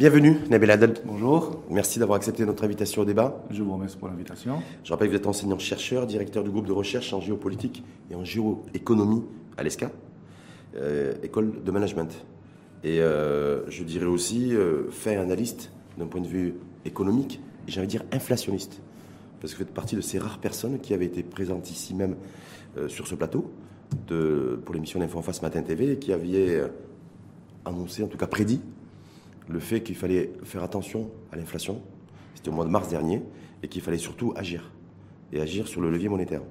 Bienvenue, Nabil Adel. Bonjour. Merci d'avoir accepté notre invitation au débat. Je vous remercie pour l'invitation. Je rappelle que vous êtes enseignant-chercheur, directeur du groupe de recherche en géopolitique et en géoéconomie à l'ESCA, euh, école de management. Et euh, je dirais aussi euh, fait analyste d'un point de vue économique et j'allais dire inflationniste. Parce que vous faites partie de ces rares personnes qui avaient été présentes ici même euh, sur ce plateau de, pour l'émission d'Info en face Matin TV et qui aviez annoncé, en tout cas prédit, le fait qu'il fallait faire attention à l'inflation. C'était au mois de mars dernier et qu'il fallait surtout agir. Et agir sur le levier monétaire.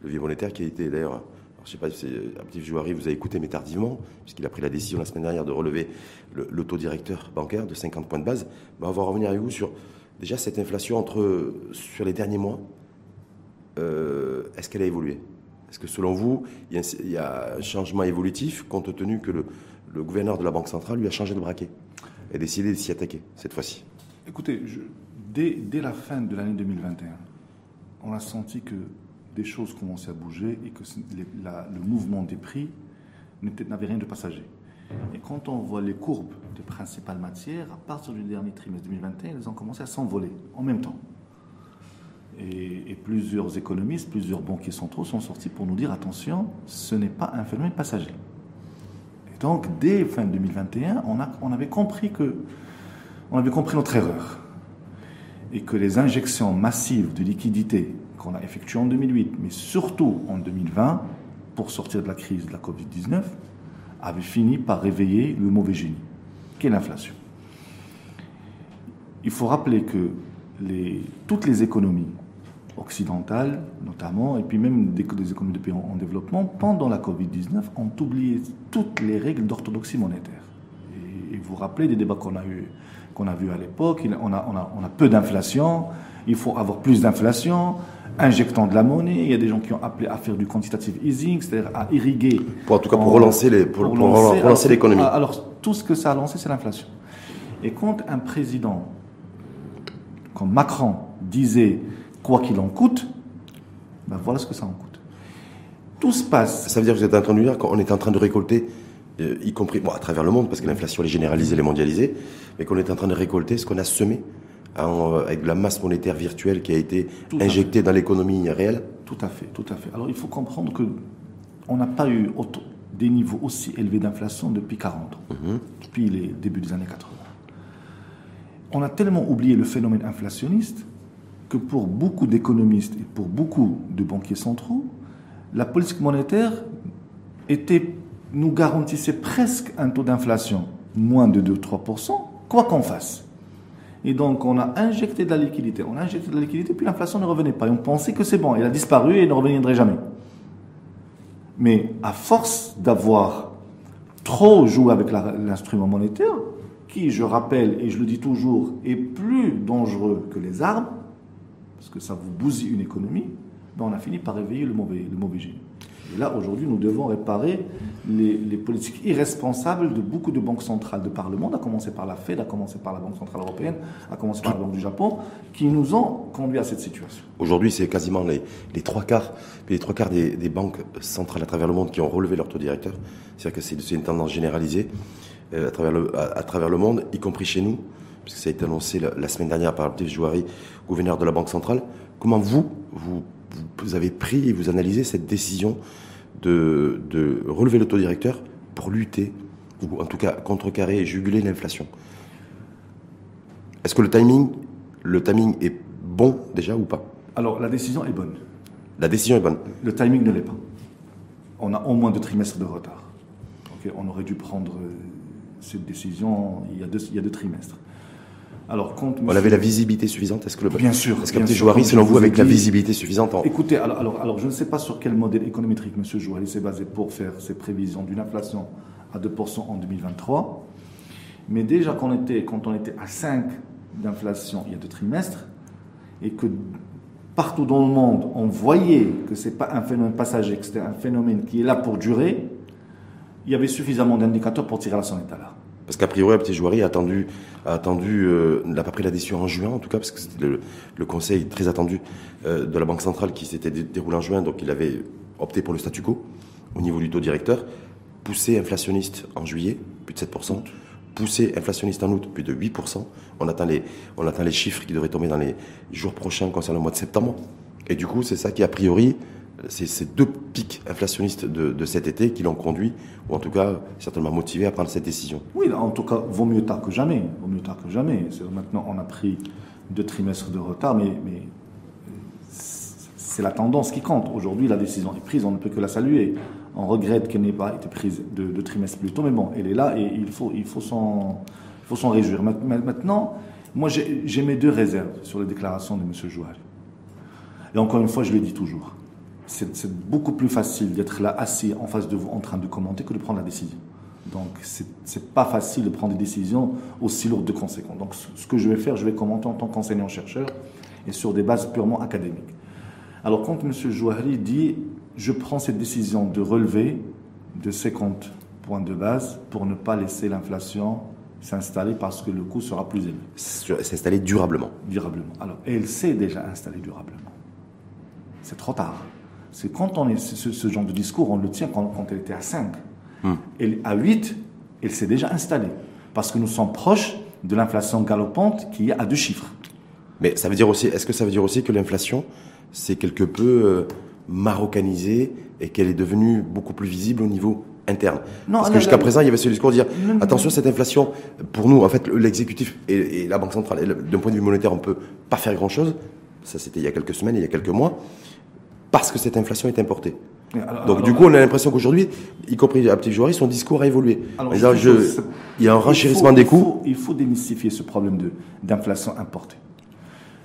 Le levier monétaire qui a été d'ailleurs, je ne sais pas si Abdif Jouari vous a écouté, mais tardivement, puisqu'il a pris la décision la semaine dernière de relever le, taux directeur bancaire de 50 points de base. Ben, on va revenir avec vous sur déjà cette inflation entre, sur les derniers mois. Euh, Est-ce qu'elle a évolué? Est-ce que selon vous, il y, a un, changement évolutif compte tenu que le, gouverneur de la Banque centrale lui a changé de braquet? Et décidé de s'y attaquer cette fois-ci Écoutez, dès, dès, la fin de l'année 2021, on a senti que des choses commençaient à bouger et que le mouvement des prix n'avait rien de passager. Et quand on voit les courbes des principales matières, à partir du dernier trimestre 2021, elles ont commencé à s'envoler en même temps. Et, plusieurs économistes, plusieurs banquiers centraux sont sortis pour nous dire attention, ce n'est pas un phénomène passager. Donc, dès fin 2021, on, avait compris que on avait compris notre erreur et que les injections massives de liquidités qu'on a effectuées en 2008, mais surtout en 2020, pour sortir de la crise de la Covid-19, avaient fini par réveiller le mauvais génie, qui est l'inflation. Il faut rappeler que toutes les économies occidentales, notamment, et puis même des, des économies de pays en, en, développement, pendant la Covid-19, ont oublié toutes les règles d'orthodoxie monétaire. Et, et, vous vous rappelez des débats qu'on a eu qu'on a vu à l'époque, on a, on, a, on a peu d'inflation, il faut avoir plus d'inflation, injectant de la monnaie. Il y a des gens qui ont appelé à faire du quantitative easing, c'est-à-dire à irriguer. Pour en tout cas pour en, relancer les, pour, pour, l'économie. Alors, alors, tout ce que ça a lancé, c'est l'inflation. Et quand un président comme Macron disait quoi qu'il en coûte, ben voilà ce que ça en coûte. Tout se passe. Ça veut dire que vous êtes en train de dire qu'on est en train de récolter euh, y compris bon, à travers le monde, parce que l'inflation est généralisée, elle est mondialisée, mais qu'on est en train de récolter ce qu'on a semé en, avec de la masse monétaire virtuelle qui a été tout injectée dans l'économie réelle Tout à fait, tout à fait. Alors il faut comprendre que on n'a pas eu des niveaux aussi élevés d'inflation depuis 40 ans, -hmm. depuis les débuts des années 80. On a tellement oublié le phénomène inflationniste que pour beaucoup d'économistes et pour beaucoup de banquiers centraux, la politique monétaire était nous garantissait presque un taux d'inflation moins de 2-3%, quoi qu'on fasse. Et donc, on a injecté de la liquidité, on a injecté de la liquidité, puis l'inflation ne revenait pas. Et on pensait que c'est bon, elle a disparu et ne reviendrait jamais. Mais à force d'avoir trop joué avec l'instrument monétaire, qui, je rappelle, et je le dis toujours, est plus dangereux que les armes, parce que ça vous bousille une économie, ben on a fini par réveiller le mauvais, le mauvais génie. Et là, aujourd'hui, nous devons réparer les, politiques irresponsables de beaucoup de banques centrales de par le monde, à commencer par la Fed, à commencer par la Banque centrale européenne, à commencer par la Banque du Japon, qui nous ont conduit à cette situation. Aujourd'hui, c'est quasiment les, trois quarts, les trois quarts des, banques centrales à travers le monde qui ont relevé leur taux directeur. C'est-à-dire que c'est une tendance généralisée euh, à, travers le monde, y compris chez nous, puisque ça a été annoncé la, la semaine dernière par Dave Jouari, gouverneur de la Banque centrale. Comment vous, vous vous avez pris et vous analysez cette décision de, de relever le taux directeur pour lutter, ou en tout cas contrecarrer et juguler l'inflation? Est-ce que le timing, le timing est bon déjà ou pas? Alors la décision est bonne. La décision est bonne. Le timing ne l'est pas. On a au moins deux trimestres de retard. Okay on aurait dû prendre cette décision il y a deux, il y a deux trimestres. Alors, quand on avait la visibilité suffisante Est-ce que le bien sûr, est-ce qu'un petit Jouari, selon vous, avec dit, la visibilité suffisante en... Écoutez, alors, alors, alors, je ne sais pas sur quel modèle économétrique M. Jouari s'est basé pour faire ses prévisions d'une inflation à 2% en 2023, mais déjà quand on était, quand on était à 5 d'inflation il y a deux trimestres, et que partout dans le monde, on voyait que ce n'est pas un phénomène passager, que c'était un phénomène qui est là pour durer, il y avait suffisamment d'indicateurs pour tirer la sonnette à l'alarme. Parce qu'a priori, Petit Jouari a attendu, a attendu, euh, n'a pas pris la décision en juin, en tout cas, parce que c'était le, conseil très attendu euh, de la Banque centrale qui s'était déroulé en juin, donc il avait opté pour le statu quo au niveau du taux directeur, poussé inflationniste en juillet, plus de 7%, poussée inflationniste en août, plus de 8%. On attend les, on attend les chiffres qui devraient tomber dans les jours prochains concernant le mois de septembre. Et du coup, c'est ça qui, a priori, ces deux pics inflationnistes de, cet été qui l'ont conduit, ou en tout cas certainement motivé à prendre cette décision. Oui, en tout cas, vaut mieux tard que jamais. Vaut mieux tard que jamais. Maintenant, on a pris deux trimestres de retard, mais, c'est la tendance qui compte. Aujourd'hui, la décision est prise, on ne peut que la saluer. On regrette qu'elle n'ait pas été prise de, de, trimestre plus tôt, mais bon, elle est là et il faut, il faut s'en réjouir. Maintenant, moi, j'ai mes deux réserves sur les déclarations de M. Joual. Et encore une fois, je le dis toujours c'est beaucoup plus facile d'être là assis en face de vous en train de commenter que de prendre la décision. Donc, c'est pas facile de prendre des décisions aussi lourdes de conséquences. Donc, ce que je vais faire, je vais commenter en tant qu'enseignant-chercheur et sur des bases purement académiques. Alors, quand M. Jouahri dit je prends cette décision de relever de 50 points de base pour ne pas laisser l'inflation s'installer parce que le coût sera plus élevé. S'installer durablement. Durablement. Alors, elle s'est déjà installée durablement. C'est trop tard. C'est quand on est ce, genre de discours, on le tient quand, elle était à 5. Hmm. Et à 8, elle s'est déjà installée. Parce que nous sommes proches de l'inflation galopante qui est à deux chiffres. Mais ça veut dire aussi, est-ce que ça veut dire aussi que l'inflation, c'est quelque peu euh, marocanisé et qu'elle est devenue beaucoup plus visible au niveau interne? Non, Parce que jusqu'à présent, il y avait ce discours de dire attention, cette inflation, pour nous, en fait, l'exécutif et, et, la Banque centrale, d'un point de vue monétaire, on ne peut pas faire grand-chose. Ça, c'était il y a quelques semaines, il y a quelques mois parce que cette inflation est importée. Donc du coup, on a l'impression qu'aujourd'hui, y compris à Petit Jouari, son discours a évolué. il y a un renchérissement des coûts. Il faut, démystifier ce problème d'inflation importée.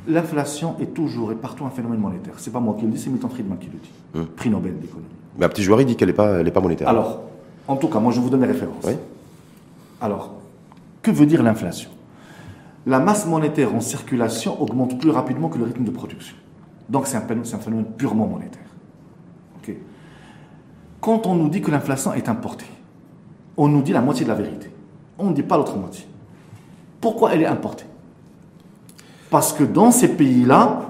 L'inflation est toujours et partout un phénomène monétaire. C'est pas moi qui le dis, c'est Milton Friedman qui le dit. Hum. Prix Nobel d'économie. Mais à Petit Jouari dit qu'elle n'est pas, pas monétaire. Alors, en tout cas, moi je vous donne les références. Alors, que veut dire l'inflation? La masse monétaire en circulation augmente plus rapidement que le rythme de production. Donc c'est un, phénomène purement monétaire. Quand on nous dit que l'inflation est importée, on nous dit la moitié de la vérité. On ne dit pas l'autre moitié. Pourquoi elle est importée? Parce que dans ces pays-là,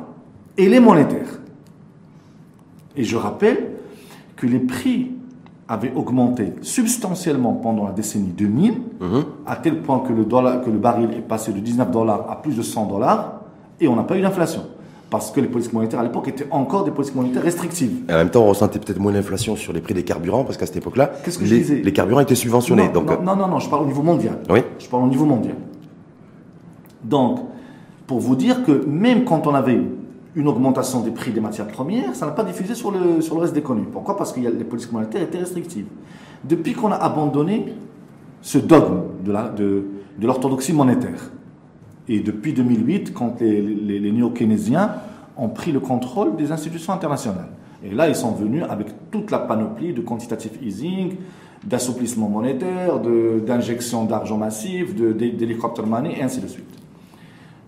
elle est monétaire. Et je rappelle que les prix avaient augmenté substantiellement pendant la décennie 2000, mhm. à tel point que le, dollar, que le baril est passé de 19 dollars à plus de 100 dollars, et on n'a pas eu d'inflation parce que les politiques monétaires à l'époque étaient encore des politiques monétaires restrictives. Et en même temps, on ressentait peut-être moins l'inflation sur les prix des carburants, parce qu'à cette époque-là, les, les, carburants étaient subventionnés. Non, donc... Non, non, non, je parle au niveau mondial. Oui. Je parle au niveau mondial. Donc, pour vous dire que même quand on avait une augmentation des prix des matières premières, ça n'a pas diffusé sur le, sur le reste des connus. Pourquoi? Parce que les politiques monétaires étaient restrictives. Depuis qu'on a abandonné ce dogme de l'orthodoxie de, monétaire, et depuis 2008, quand les, les, néo-keynésiens ont pris le contrôle des institutions internationales. Et là, ils sont venus avec toute la panoplie de quantitative easing, d'assouplissement monétaire, d'injection d'argent massif, d'hélicoptère money, et ainsi de suite.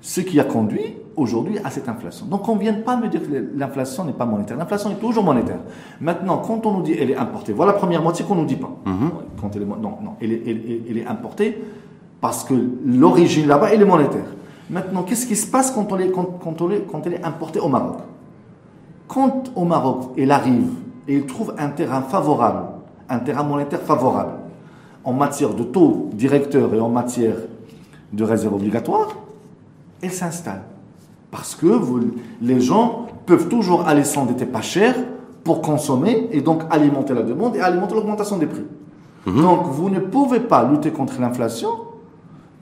Ce qui a conduit aujourd'hui à cette inflation. Donc on ne vient pas me dire que l'inflation n'est pas monétaire. L'inflation est toujours monétaire. Maintenant, quand on nous dit qu'elle est importée, voilà la première moitié qu'on ne nous dit pas. Mm-hmm. quand elle est, non, non, elle est, elle est importée parce que l'origine là-bas, elle est monétaire. Maintenant, qu'est-ce qui se passe quand, on est, quand, quand, est, quand elle est importée au Maroc? Quand au Maroc, elle arrive et elle trouve un terrain favorable, un terrain monétaire favorable, en matière de taux directeur et en matière de réserve obligatoire, elle s'installe. Parce que les gens peuvent toujours aller s'endetter pas cher pour consommer et donc alimenter la demande et alimenter l'augmentation des prix. Mhm. Donc vous ne pouvez pas lutter contre l'inflation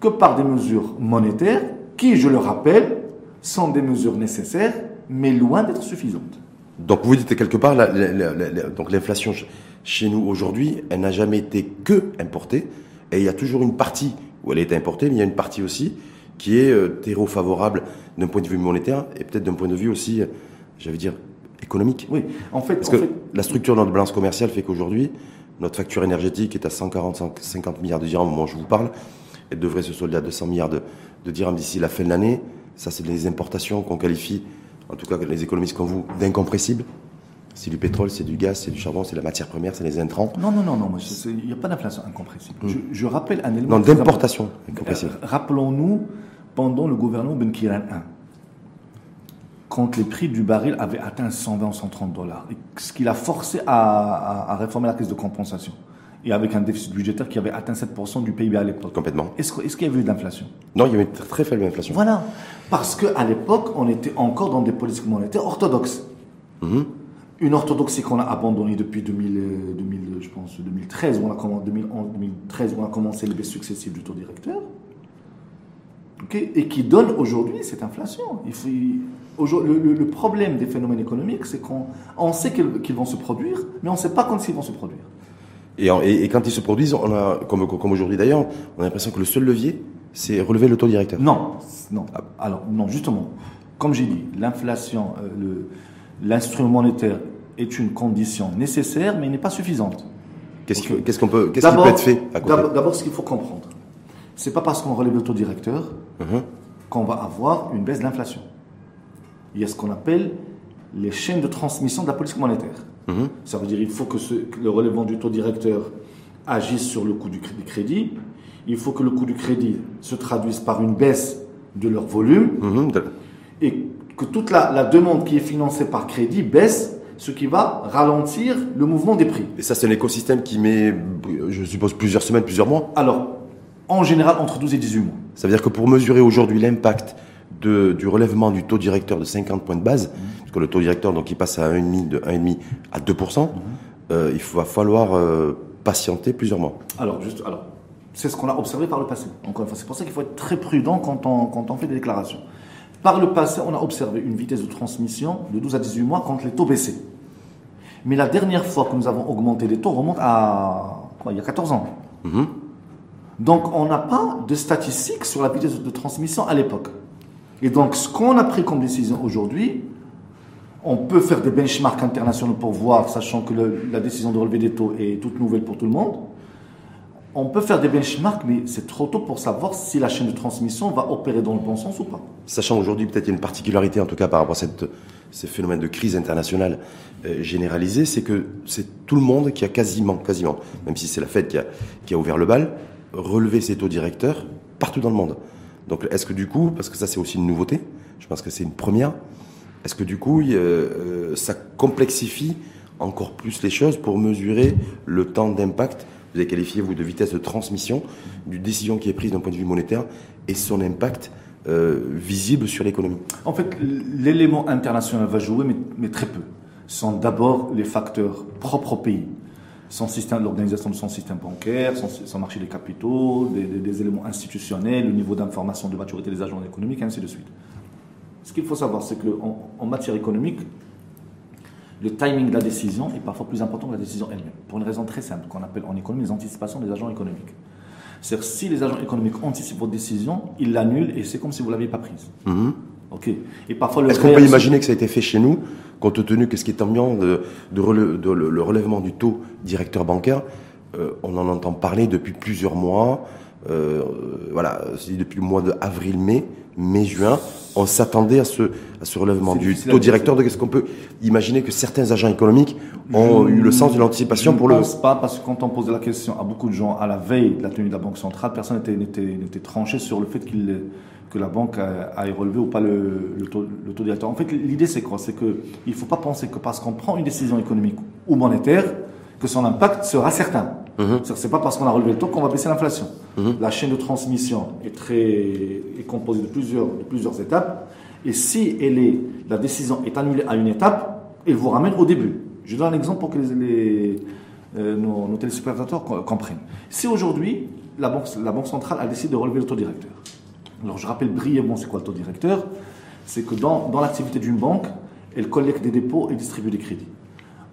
que par des mesures monétaires qui, je le rappelle, sont des mesures nécessaires, mais loin d'être suffisantes. Donc vous dites quelque part, donc l'inflation chez nous aujourd'hui, elle n'a jamais été que importée, et il y a toujours une partie où elle est importée, mais il y a une partie aussi qui est euh, terreau favorable d'un point de vue monétaire et peut-être d'un point de vue aussi, euh, j'allais dire, économique. Oui, en fait, parce que la structure de notre balance commerciale fait qu'aujourd'hui, notre facture énergétique est à 140, 50 milliards de dirhams au moment où je vous parle elle devrait se solder à 200 milliards de, dirhams d'ici la fin de l'année. Ça, c'est des importations qu'on qualifie, en tout cas les économistes comme vous, d'incompressibles. C'est du pétrole, c'est du gaz, c'est du charbon, c'est la matière première, c'est les intrants. Non, non, non, non, il n'y a pas d'inflation incompressible. Hmm. Je, rappelle un élément. Non, d'importation incompressible. Euh, rappelons-nous, pendant le gouvernement Ben Kiran 1, quand les prix du baril avaient atteint 120 ou 130 dollars, ce qui l'a forcé à, à réformer la caisse de compensation et avec un déficit budgétaire qui avait atteint 7% du PIB à l'époque. Complètement. Est-ce qu'il y avait eu de l'inflation? Non, il y avait une très faible inflation. Voilà. Parce qu'à l'époque, on était encore dans des politiques monétaires orthodoxes. Mhm. Une orthodoxie qu'on a abandonnée depuis 2000, 2000, je pense, 2013, où on a commencé, 2011, 2013, où on a commencé les baisses successives du taux directeur. Ok? Et qui donne aujourd'hui cette inflation. Il faut, le, le, le, problème des phénomènes économiques, c'est qu'on on sait qu'ils vont se produire, mais on ne sait pas quand ils vont se produire. Et, et, quand ils se produisent, on a, comme, comme aujourd'hui d'ailleurs, on a l'impression que le seul levier, c'est relever le taux directeur. Non, non. Alors, non, justement, comme j'ai dit, l'inflation, euh, l'instrument monétaire est une condition nécessaire, mais n'est pas suffisante. Qu'est-ce okay. qu'on peut, qu'est-ce qui peut être fait D'abord, ce qu'il faut comprendre, c'est pas parce qu'on relève le taux directeur uh-huh. qu'on va avoir une baisse de l'inflation. Il y a ce qu'on appelle les chaînes de transmission de la politique monétaire. Mhm. Ça veut dire qu'il faut que, le relèvement du taux directeur agisse sur le coût du crédit. Il faut que le coût du crédit se traduise par une baisse de leur volume. Mhm. Et que toute la, demande qui est financée par crédit baisse, ce qui va ralentir le mouvement des prix. Et ça, c'est un écosystème qui met, je suppose, plusieurs semaines, plusieurs mois? Alors, en général, entre 12 et 18 mois. Ça veut dire que pour mesurer aujourd'hui l'impact du relèvement du taux directeur de 50 points de base, parce que le taux directeur donc il passe à 1,5 de 1,5 à 2%, euh, il va falloir euh, patienter plusieurs mois. Alors juste alors c'est ce qu'on a observé par le passé. Encore une fois, c'est pour ça qu'il faut être très prudent quand on, quand on fait des déclarations. Par le passé, on a observé une vitesse de transmission de 12 à 18 mois quand les taux baissaient. Mais la dernière fois que nous avons augmenté les taux remonte à quoi, il y a 14 ans. Mm-hmm. Donc on n'a pas de statistiques sur la vitesse de transmission à l'époque. Et donc, ce qu'on a pris comme décision aujourd'hui, on peut faire des benchmarks internationaux pour voir, sachant que la décision de relever des taux est toute nouvelle pour tout le monde. On peut faire des benchmarks, mais c'est trop tôt pour savoir si la chaîne de transmission va opérer dans le bon sens ou pas. Sachant aujourd'hui, peut-être il y a une particularité, en tout cas par rapport à cette, ces phénomènes de crise internationale euh, généralisée, c'est que c'est tout le monde qui a quasiment, quasiment, même si c'est la Fed qui a, qui a ouvert le bal, relevé ses taux directeurs partout dans le monde. Donc est-ce que du coup, parce que ça c'est aussi une nouveauté, je pense que c'est une première, est-ce que du coup euh, ça complexifie encore plus les choses pour mesurer le temps d'impact? Vous avez qualifié vous de vitesse de transmission d'une décision qui est prise d'un point de vue monétaire et son impact euh, visible sur l'économie. En fait, l'élément international va jouer, mais, mais très peu. Ce sont d'abord les facteurs propres au pays son système, l'organisation de son système bancaire, son, marché des capitaux, des, éléments institutionnels, le niveau d'information de maturité des agents économiques, et ainsi de suite. Ce qu'il faut savoir, c'est qu'en en matière économique, le timing de la décision est parfois plus important que la décision elle-même, pour une raison très simple, qu'on appelle en économie les anticipations des agents économiques. C'est-à-dire, si les agents économiques anticipent votre décision, ils l'annulent et c'est comme si vous ne l'aviez pas prise. Mm-hmm. Ok. Et parfois, Est-ce qu'on peut imaginer que ça a été fait chez nous, compte tenu que ce qui est ambiant de, de, le relèvement du taux directeur bancaire, euh, on en entend parler depuis plusieurs mois. Euh, voilà, depuis le mois d'avril-mai, mai-juin, on s'attendait à ce, à ce relèvement du taux directeur. De ce qu'on peut imaginer que certains agents économiques ont eu le sens de l'anticipation pour le. Je ne pense pas, parce que quand on posait la question à beaucoup de gens à la veille de la tenue de la Banque centrale, personne n'était tranché sur le fait qu'il que la banque aille relever ou pas le, le, taux, le taux directeur. En fait, l'idée c'est quoi? C'est qu'il ne faut pas penser que parce qu'on prend une décision économique ou monétaire, que son impact sera certain. Mhm. Ce n'est pas parce qu'on a relevé le taux qu'on va baisser l'inflation. Mhm. La chaîne de transmission est, très, est composée de plusieurs, de plusieurs étapes. Et si elle est, la décision est annulée à une étape, elle vous ramène au début. Je donne un exemple pour que les, euh, nos, nos, téléspectateurs comprennent. Si aujourd'hui, la banque, la banque centrale a décidé de relever le taux directeur, alors je rappelle brièvement c'est quoi le taux directeur, c'est que dans, dans l'activité d'une banque, elle collecte des dépôts et distribue des crédits.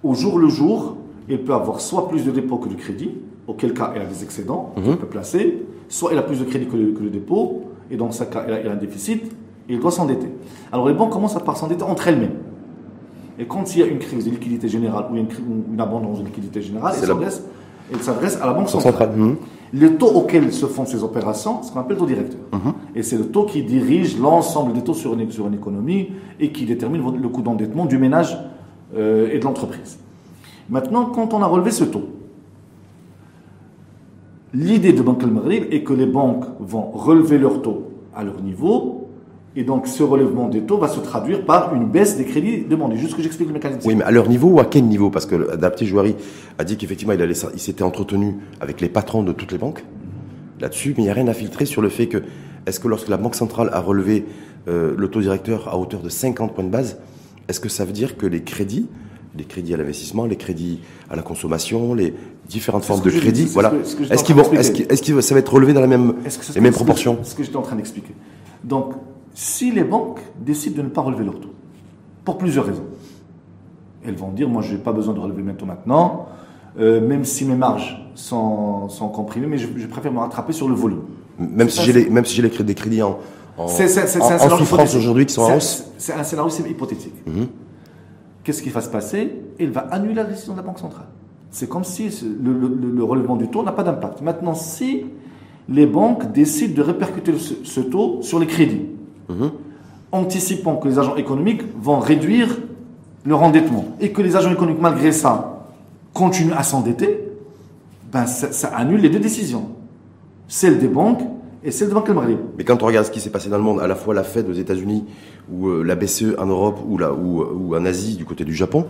Au jour le jour, elle peut avoir soit plus de dépôts que de crédit, auquel cas elle a des excédents qu'elle mhm. peut placer, soit elle a plus de crédit que le, dépôt, et dans ce cas elle a, un déficit, et elle doit s'endetter. Alors les banques commencent par s'endetter entre elles-mêmes. Et quand il y a une crise de liquidité générale ou une, une abondance de liquidité générale, elle s'adresse à la banque centrale. Mhm. Le taux auquel se font ces opérations, c'est ce qu'on appelle le taux directeur. Mhm. Et c'est le taux qui dirige l'ensemble des taux sur une, sur une, économie et qui détermine le coût d'endettement du ménage euh, et de l'entreprise. Maintenant, quand on a relevé ce taux, l'idée de Banque al est que les banques vont relever leur taux à leur niveau Et donc, ce relèvement des taux va se traduire par une baisse des crédits demandés. Juste que j'explique le mécanisme. Oui, mais à leur niveau ou à quel niveau? Parce que l'adapté Jouari a dit qu'effectivement, il, il s'était entretenu avec les patrons de toutes les banques là-dessus, mais il n'y a rien à filtrer sur le fait que, est-ce que lorsque la Banque centrale a relevé euh, le taux directeur à hauteur de 50 points de base, est-ce que ça veut dire que les crédits, les crédits à l'investissement, les crédits à la consommation, les différentes formes de crédits, voilà, est-ce qu'ils vont, est-ce que ça va être relevé dans la même, les mêmes proportions? C'est ce que j'étais en train d'expliquer. Donc, si les banques décident de ne pas relever leur taux, pour plusieurs raisons, elles vont dire, moi, je n'ai pas besoin de relever mes taux maintenant, euh, même si mes marges sont, sont comprimées, mais je, préfère me rattraper sur le volume. Même si j'ai les, même si j'ai les des crédits en, en, souffrance aujourd'hui qui sont en hausse C'est un scénario hypothétique. Mhm. Qu'est-ce qui va se passer? Il va annuler la décision de la Banque centrale. C'est comme si le, relèvement du taux n'a pas d'impact. Maintenant, si les banques décident de répercuter ce, taux sur les crédits, mhm. anticipant que les agents économiques vont réduire leur endettement et que les agents économiques, malgré ça, continuent à s'endetter, ben ça annule les deux décisions. Celle des banques et celle de Banque Mais quand on regarde ce qui s'est passé dans le monde, à la fois la Fed aux États-Unis ou euh, la BCE en Europe ou, là, ou, ou, en Asie du côté du Japon,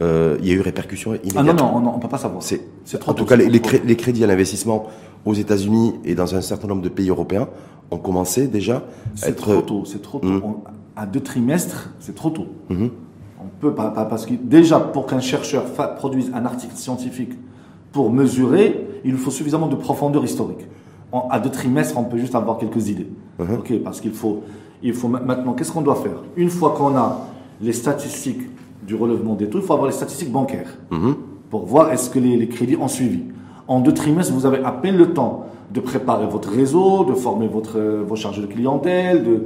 euh, il y a eu répercussions immédiates. Ah non, non, on ne peut pas savoir. C'est, en tout cas, les, les, crédits à l'investissement aux États-Unis et dans un certain nombre de pays européens ont commencé déjà à être. Trop tôt, c'est trop tôt. Hum. à deux trimestres, c'est trop tôt. Hum. On peut pas, parce que déjà, pour qu'un chercheur produise un article scientifique pour mesurer, il faut suffisamment de profondeur historique à deux trimestres, on peut juste avoir quelques idées. Uh-huh. Ok, parce qu'il faut, il faut maintenant, qu'est-ce qu'on doit faire? Une fois qu'on a les statistiques du relèvement des taux, il faut avoir les statistiques bancaires uh-huh. pour voir est-ce que les, crédits ont suivi. En deux trimestres, vous avez à peine le temps de préparer votre réseau, de former votre, vos chargés de clientèle, de,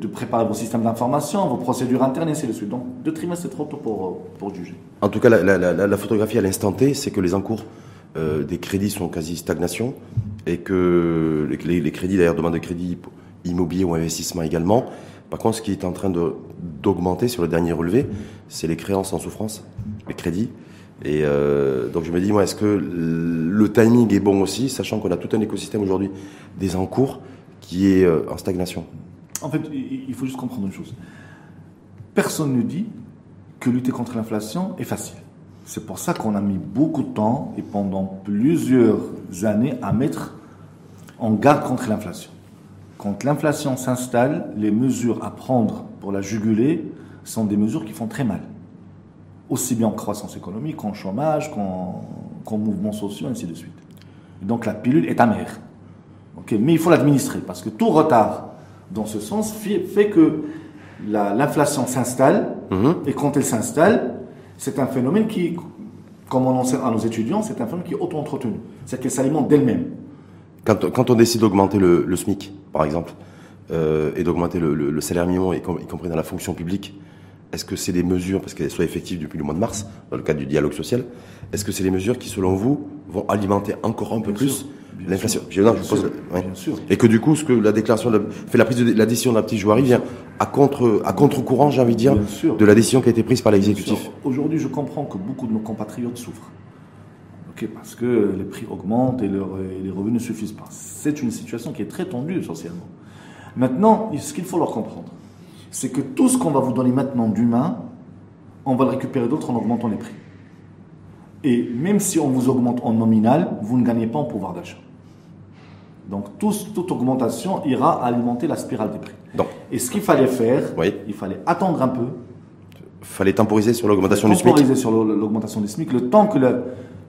de, préparer vos systèmes d'information, vos procédures internes, et ainsi de suite. Donc, deux trimestres, c'est trop tôt pour, pour juger. En tout cas, la, la, photographie à l'instant T, c'est que les encours euh, des crédits sont quasi stagnation et que les, crédits, d'ailleurs, demandent de crédit immobilier ou investissement également. Par contre, ce qui est en train d'augmenter sur le dernier relevé, c'est les créances en souffrance, les crédits. Et euh, donc je me dis, moi, est-ce que le timing est bon aussi, sachant qu'on a tout un écosystème aujourd'hui des encours qui est euh, en stagnation? En fait, il faut juste comprendre une chose. Personne ne dit que lutter contre l'inflation est facile. C'est pour ça qu'on a mis beaucoup de temps et pendant plusieurs années à mettre en garde contre l'inflation. Quand l'inflation s'installe, les mesures à prendre pour la juguler sont des mesures qui font très mal. Aussi bien en croissance économique qu'en chômage, qu'en mouvements sociaux, ainsi de suite. donc la pilule est amère. Mais il faut l'administrer parce que tout retard dans ce sens fait que l'inflation s'installe mhm. et quand elle s'installe, c'est un phénomène qui, comme on enseigne à nos étudiants, c'est un phénomène qui est auto-entretenu. C'est qu'elle s'alimente d'elle-même. Quand, on décide d'augmenter le, SMIC, par exemple, euh, et d'augmenter le, salaire minimum, y, compris dans la fonction publique, est-ce que c'est des mesures, parce qu'elles soient effectives depuis le mois de mars, dans le cadre du dialogue social, est-ce que c'est des mesures qui, selon vous, vont alimenter encore un peu plus l'inflation Et que du coup, ce que la déclaration fait la prise de la décision d'un petit joueur vient à contre à contre-courant, j'ai envie de dire, de la décision qui a été prise par l'exécutif. Aujourd'hui, je comprends que beaucoup de nos compatriotes souffrent. parce que les prix augmentent et, les revenus ne suffisent pas. C'est une situation qui est très tendue socialement. Maintenant, ce qu'il faut leur comprendre, c'est que tout ce qu'on va vous donner maintenant d'humain, on va le récupérer d'autres en augmentant les prix. Et même si on vous augmente en nominal, vous ne gagnez pas en pouvoir d'achat. Donc toute augmentation ira alimenter la spirale des prix. Et ce qu'il fallait faire, il fallait attendre un peu. Il fallait temporiser sur l'augmentation du SMIC. Temporiser sur l'augmentation du SMIC, le temps que,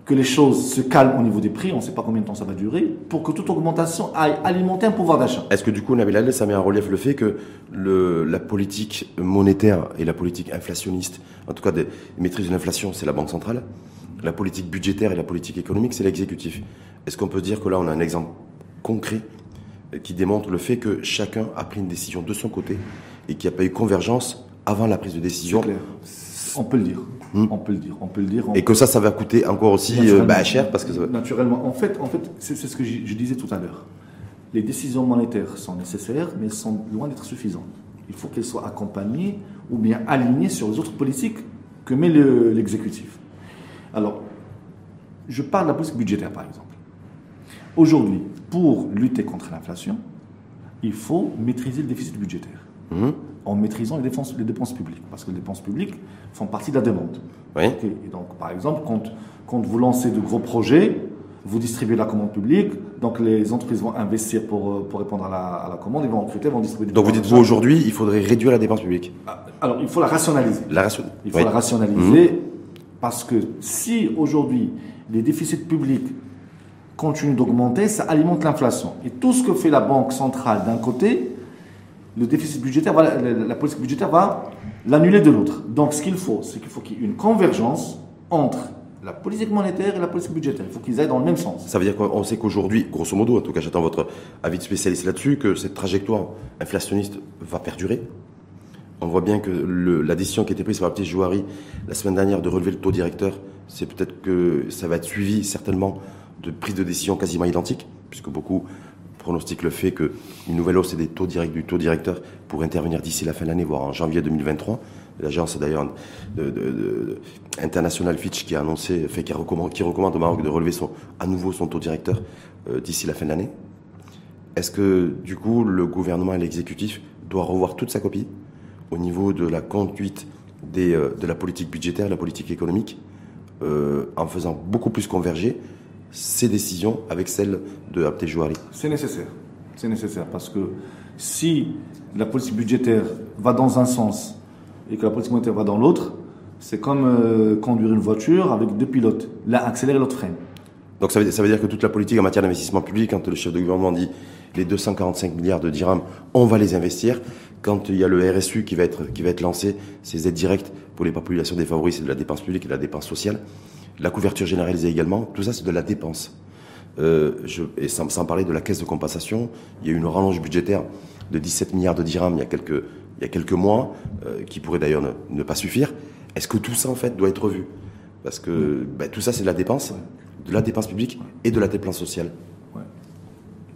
que les choses se calment au niveau des prix, on ne sait pas combien de temps ça va durer, pour que toute augmentation aille alimenter un pouvoir d'achat. Est-ce que du coup, Nabil ça met en relief le fait que le, la politique monétaire et la politique inflationniste, en tout cas des maîtrise de l'inflation, c'est la Banque centrale, la politique budgétaire et la politique économique, c'est l'exécutif. Est-ce qu'on peut dire que là, on a un exemple concret qui démontre le fait que chacun a pris une décision de son côté et qu'il n'y a pas eu convergence avant la prise de décision? On peut le dire. Hmm. On peut le dire. On peut le dire. et que ça, ça va coûter encore aussi euh, bah, cher parce que naturellement. En fait, en fait, c'est ce que je disais tout à l'heure. Les décisions monétaires sont nécessaires, mais sont loin d'être suffisantes. Il faut qu'elles soient accompagnées ou bien alignées sur les autres politiques que met l'exécutif. Alors, je parle de la politique budgétaire, par exemple. Aujourd'hui, pour lutter contre l'inflation, il faut maîtriser le déficit budgétaire. Mhm. En maîtrisant les dépenses, les dépenses publiques. Parce que les dépenses publiques font partie de la demande. Oui. Et donc, par exemple, quand, quand vous lancez de gros projets, vous distribuez la commande publique, donc les entreprises vont investir pour, euh, pour répondre à la, à la commande, ils vont recruter, vont distribuer du Donc vous dites, vous aujourd'hui, il faudrait réduire la dépense publique. Ah, Alors, il faut la rationaliser. La ration. Il faut Oui. la rationaliser parce que si aujourd'hui les déficits publics continuent d'augmenter, ça alimente l'inflation. Et tout ce que fait la Banque centrale d'un côté, le déficit budgétaire, va, la, politique budgétaire va l'annuler de l'autre. Donc ce qu'il faut, c'est qu'il faut qu'il y ait une convergence entre la politique monétaire et la politique budgétaire. Il faut qu'ils aillent dans le même sens. Ça veut dire qu'on sait qu'aujourd'hui, grosso modo, en tout cas j'attends votre avis de spécialiste là-dessus, que cette trajectoire inflationniste va perdurer. On voit bien que la décision qui a été prise par la petite Jouari la semaine dernière de relever le taux directeur, c'est peut-être que ça va être suivi certainement de prises de décision quasiment identiques, puisque beaucoup pronostiquent le fait qu'une nouvelle hausse des taux directs du taux directeur pourrait intervenir d'ici la fin de l'année, voire en janvier 2023. L'agence d'ailleurs internationale Fitch qui a annoncé, fait, qui, recommande, qui recommande au Maroc de relever à nouveau son taux directeur euh, d'ici la fin de l'année. Est-ce que du coup le gouvernement et l'exécutif doivent revoir toute sa copie au niveau de la conduite euh, de la politique budgétaire, la politique économique, euh, en faisant beaucoup plus converger ces décisions avec celles de Abdel Jouari C'est nécessaire. C'est nécessaire parce que si la politique budgétaire va dans un sens et que la politique monétaire va dans l'autre, c'est comme euh, conduire une voiture avec deux pilotes. L'un accélère et l'autre freine. Donc ça veut, ça veut dire que toute la politique en matière d'investissement public, quand le chef de gouvernement dit les 245 milliards de dirhams, on va les investir, quand il y a le RSU qui va être, qui va être lancé, ces aides directes pour les populations défavorisées, c'est de la dépense publique et de la dépense sociale, la couverture généralisée également, tout ça c'est de la dépense. Euh, et sans, parler de la caisse de compensation, il y a eu une rallonge budgétaire de 17 milliards de dirhams il y a quelques, mois, euh, qui pourrait d'ailleurs ne, pas suffire. Est-ce que tout ça en fait doit être revu? Parce que ben, tout ça c'est de la dépense, de la dépense publique et de la dépense sociale. Ouais.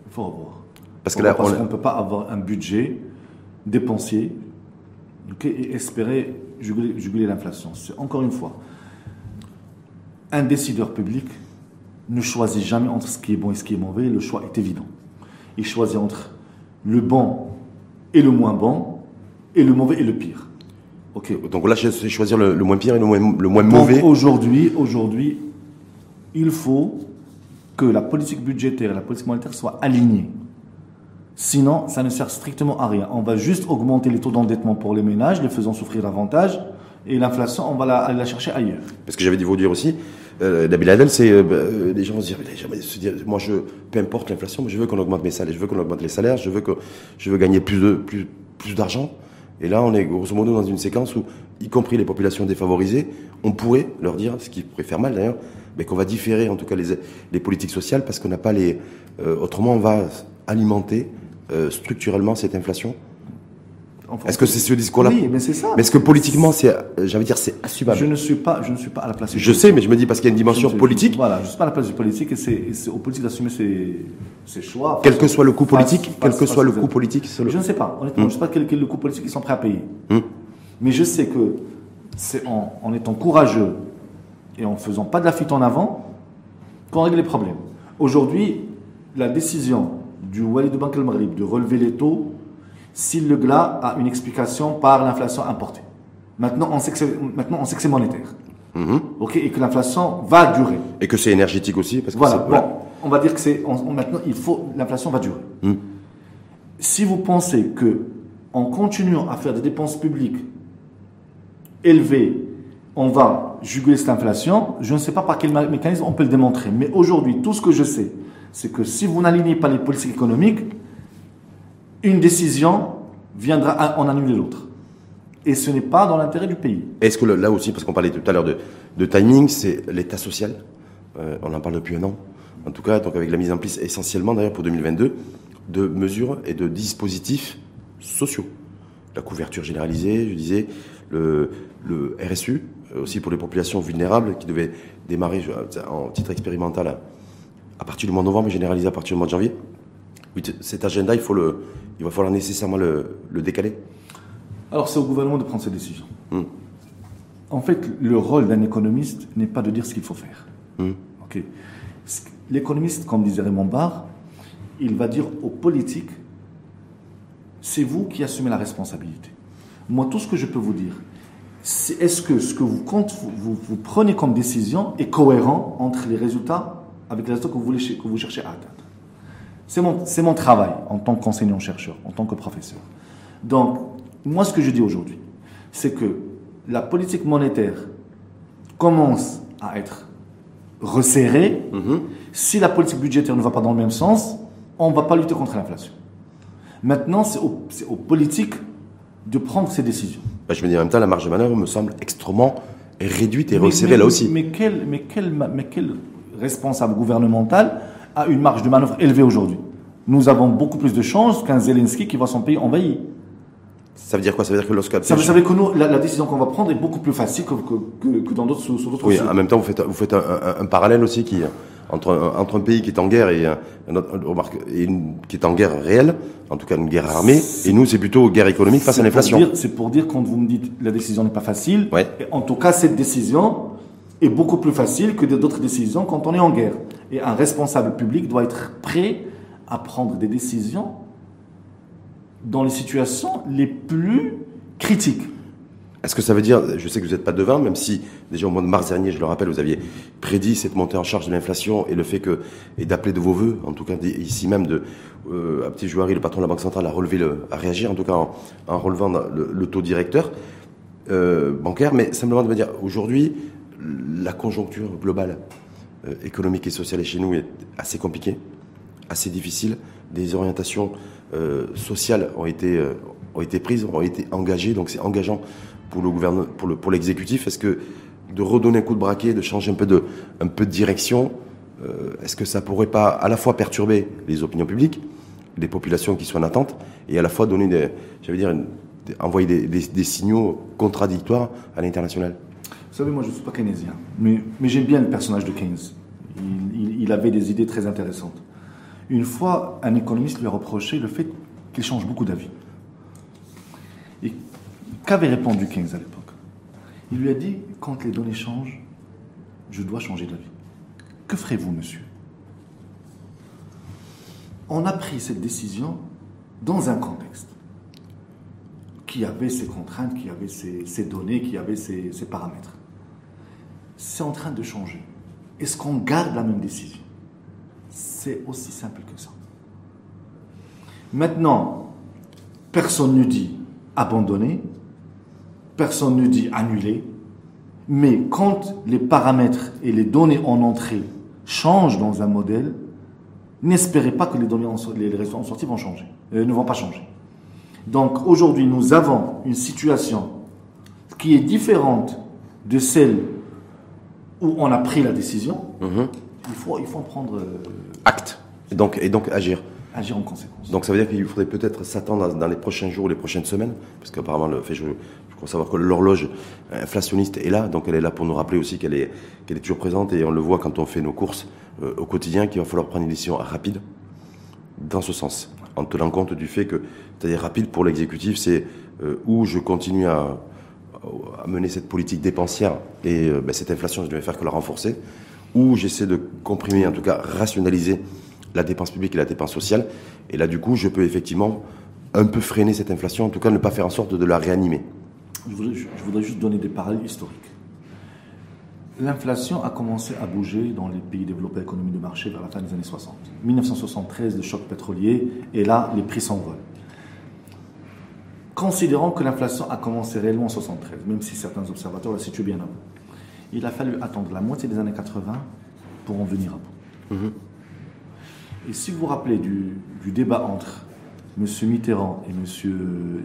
Il faut revoir. Parce que là, Parce on- qu'on ne peut pas avoir un budget dépensier et espérer juguler, juguler l'inflation. C'est encore une fois, un décideur public ne choisit jamais entre ce qui est bon et ce qui est mauvais. Le choix est évident. Il choisit entre le bon et le moins bon, et le mauvais et le pire. Ok. donc là, c'est choisir le, le moins pire et le moins, le moins Donc, mauvais. Aujourd'hui, aujourd'hui, il faut que la politique budgétaire et la politique monétaire soient alignées. Sinon, ça ne sert strictement à rien. On va juste augmenter les taux d'endettement pour les ménages, les faisant souffrir davantage, et l'inflation, on va la, la chercher ailleurs. Parce que j'avais dit vous dire aussi, euh, Nabil Adel, c'est euh, bah, euh, les gens vont se dire, se dire, moi je, peu importe l'inflation, je veux qu'on augmente mes salaires, je veux qu'on augmente les salaires, je veux que je veux gagner plus de plus plus d'argent. Et là, on est grosso modo dans une séquence où, y compris les populations défavorisées, on pourrait leur dire, ce qui pourrait faire mal d'ailleurs, mais qu'on va différer en tout cas les, les politiques sociales parce qu'on n'a pas les. euh, autrement, on va alimenter structurellement cette inflation. Est-ce que c'est ce discours-là Oui, mais c'est ça. Mais est-ce que politiquement, c'est, euh, j'allais dire, c'est assumable Je ne suis pas, je ne suis pas à la place. du Je sais, mais je me dis parce qu'il y a une dimension Je suis- politique. Voilà, je ne suis pas à la place du politique et c'est aux politiques d'assumer ses, ses choix. Quel que soit le coût politique, face- quel que face soit le coût politique, le- Je ne sais pas, honnêtement, je ne sais pas quel, quel est le coût politique qu'ils sont prêts à payer. Hum. Mais je sais que c'est en, en étant courageux et en faisant pas de la fuite en avant qu'on règle les problèmes. Aujourd'hui, la décision du Wali de Banque al-Maghrib de relever les taux, s'il le glas a une explication par l'inflation importée. Maintenant, on sait que c'est, maintenant, on sait que c'est monétaire. Mhm. Ok, et que l'inflation va durer. Et que c'est énergétique aussi, parce que Voilà, c'est- voilà. bon, on va dire que c'est. on- on- maintenant, il faut. L'inflation va durer. Hmm. Si vous pensez que, en continuant à faire des dépenses publiques élevées, on va juguler cette inflation, je ne sais pas par quel mécanisme on peut le démontrer. Mais aujourd'hui, tout ce que je sais, c'est que si vous n'alignez pas les politiques économiques, une décision viendra en annuler l'autre. Et ce n'est pas dans l'intérêt du pays. Est-ce que là aussi, parce qu'on parlait tout à l'heure de, timing, c'est l'État social. Euh, on en parle depuis un an. En tout cas, donc avec la mise en place essentiellement d'ailleurs pour 2022 de mesures et de dispositifs sociaux. La couverture généralisée, je disais, le, RSU, aussi pour les populations vulnérables, qui devait démarrer en titre expérimental à, partir du mois de novembre et généralisé à partir du mois de janvier. Oui, cet agenda, il, faut le, il va falloir nécessairement le, le décaler. Alors c'est au gouvernement de prendre ses décisions. Hmm. En fait, le rôle d'un économiste n'est pas de dire ce qu'il faut faire. Hmm. L'économiste, comme disait Raymond Barre, il va dire aux politiques c'est vous qui assumez la responsabilité. Moi, tout ce que je peux vous dire, c'est est-ce que ce que vous, compte, vous, vous, prenez comme décision est cohérent entre les résultats avec les résultats que vous, voulez, que vous cherchez à atteindre C'est mon, mon travail en tant qu'enseignant-chercheur, en tant que professeur. Donc, moi, ce que je dis aujourd'hui, c'est que la politique monétaire commence à être resserrée. Mm-hmm. Si la politique budgétaire ne va pas dans le même sens, on ne va pas lutter contre l'inflation. Maintenant, c'est aux, politiques de prendre ces décisions. Bah, je me dis en même temps, la marge de manœuvre me semble extrêmement réduite et resserrée là aussi. Mais quel, mais, quel, mais quel responsable gouvernemental a une marge de manœuvre élevée aujourd'hui Nous avons beaucoup plus de chances qu'un Zelensky qui voit son pays envahi. Ça veut dire quoi? Ça veut dire que lorsque ça veut dire que nous, la, décision qu'on va prendre est beaucoup plus facile que, que, que dans d'autres d'autres. Oui, en même temps, vous faites, vous faites un, un, parallèle aussi qui entre, entre un pays qui est en guerre et un autre, et une, qui est en guerre réelle, en tout cas une guerre armée, et nous c'est plutôt guerre économique face à l'inflation. C'est pour dire quand vous me dites la décision n'est pas facile, ouais. en tout cas cette décision est beaucoup plus facile que d'autres décisions quand on est en guerre. Et un responsable public doit être prêt à prendre des décisions dans les situations les plus critiques. Est-ce que ça veut dire, je sais que vous n'êtes pas devin, même si déjà au mois de mars dernier, je le rappelle, vous aviez prédit cette montée en charge de l'inflation et le fait que, et d'appeler de vos voeux, en tout cas ici même, de euh, Petit Jouari, le patron de la Banque centrale, a relevé le, à réagir, en tout cas en, relevant le, taux directeur euh, bancaire, mais simplement de me dire, aujourd'hui, la conjoncture globale euh, économique et sociale chez nous est assez compliquée, assez difficile. Des orientations euh, sociales ont été, euh, ont été prises, ont été engagées, donc c'est engageant pour le gouvernement, pour le pour l'exécutif. Est-ce que de redonner un coup de braquet, de changer un peu de direction, est-ce que ça pourrait pas à la fois perturber les opinions publiques, les populations qui sont en attente, et à la fois donner des, j'allais dire, envoyer des, signaux contradictoires à l'international? Vous savez, moi je ne suis pas keynésien, mais, j'aime bien le personnage de Keynes. il avait des idées très intéressantes. Une fois, un économiste lui a reproché le fait qu'il change beaucoup d'avis. Et qu'avait répondu Keynes à l'époque? Il lui a dit quand les données changent, je dois changer d'avis. Que ferez-vous, monsieur? On a pris cette décision dans un contexte qui avait ses contraintes, qui avait ses, données, qui avait ses paramètres. C'est en train de changer. Est-ce qu'on garde la même décision? C'est aussi simple que ça. Maintenant, personne ne dit abandonner, personne ne dit annuler, mais quand les paramètres et les données en entrée changent dans un modèle, n'espérez pas que les données en, les résultats en sortie vont changer, euh, ne vont pas changer. Donc aujourd'hui, nous avons une situation qui est différente de celle où on a pris la décision. Mm-hmm. Il, faut, il faut en prendre euh, acte et donc, et donc agir. Agir en conséquence. Donc ça veut dire qu'il faudrait peut-être s'attendre dans les prochains jours ou les prochaines semaines, parce qu'apparemment, le fait, je, je crois savoir que l'horloge inflationniste est là, donc elle est là pour nous rappeler aussi qu'elle est, qu'elle est toujours présente, et on le voit quand on fait nos courses euh, au quotidien, qu'il va falloir prendre une décision rapide dans ce sens, en tenant compte du fait que, c'est-à-dire rapide pour l'exécutif, c'est euh, où je continue à, à, mener cette politique dépensière, et euh, ben, cette inflation, je ne vais faire que la renforcer, où j'essaie de comprimer, en tout cas rationaliser la dépense publique et la dépense sociale. Et là, du coup, je peux effectivement un peu freiner cette inflation, en tout cas ne pas faire en sorte de la réanimer. Je voudrais, juste donner des parallèles historiques. L'inflation a commencé à bouger dans les pays développés, économie de marché, vers la fin des années 60. 1973, le choc pétrolier, et là, les prix s'envolent. Considérant que l'inflation a commencé réellement en 73, même si certains observateurs la situent bien avant il a fallu attendre la moitié des années 80 pour en venir à bout. Mhm. Et si vous vous rappelez du, débat entre M. Mitterrand et M.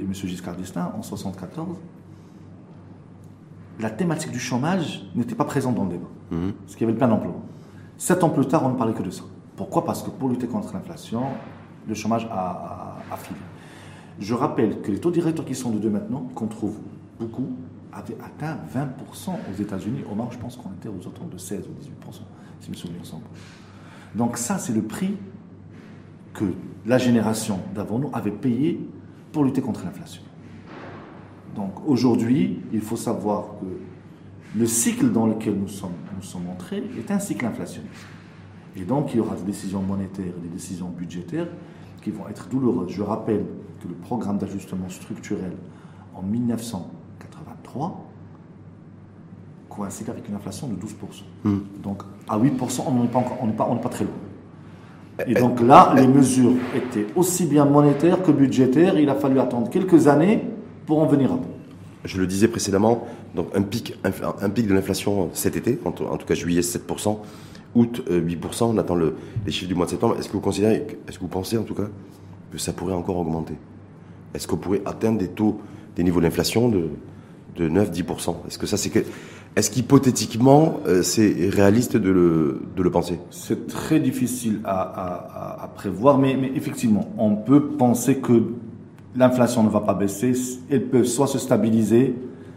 Et Monsieur Giscard d'Estaing en 1974, la thématique du chômage n'était pas présente dans le débat, mhm. parce qu'il y avait le plein d'emploi. Sept ans plus tard, on ne parlait que de ça. Pourquoi? Parce que pour lutter contre l'inflation, le chômage a, a, filé. Je rappelle que les taux directeurs qui sont de deux maintenant, qu'on trouve beaucoup, avait atteint 20% aux États-Unis. Au Maroc, je pense qu'on était aux alentours de 16 ou 18%, si mes souvenirs sont bons. Donc ça, c'est le prix que la génération d'avant nous avait payé pour lutter contre l'inflation. Donc aujourd'hui, il faut savoir que le cycle dans lequel nous sommes, nous sommes entrés est un cycle inflationniste. Et donc il y aura des décisions monétaires, des décisions budgétaires qui vont être douloureuses. Je rappelle que le programme d'ajustement structurel en 1983 coïncide avec une inflation de 12%. Hmm. Donc à 8%, on n'est pas, pas, pas très loin. Et donc là, les mesures étaient aussi bien monétaires que budgétaires. Il a fallu attendre quelques années pour en venir à bout. Je le disais précédemment, donc un pic, un pic de l'inflation cet été, en tout cas juillet 7%, août 8%, euh, on attend les chiffres du mois de septembre. Est-ce que vous considérez, est-ce que vous pensez en tout cas que ça pourrait encore augmenter Est-ce qu'on pourrait atteindre des taux, des niveaux d'inflation de, de 9-10% Est-ce que ça c'est que, est-ce qu'hypothétiquement euh, c'est réaliste de le, de le penser? C'est très difficile à, à, prévoir, mais, mais, effectivement, on peut penser que l'inflation ne va pas baisser, elle peut soit se stabiliser,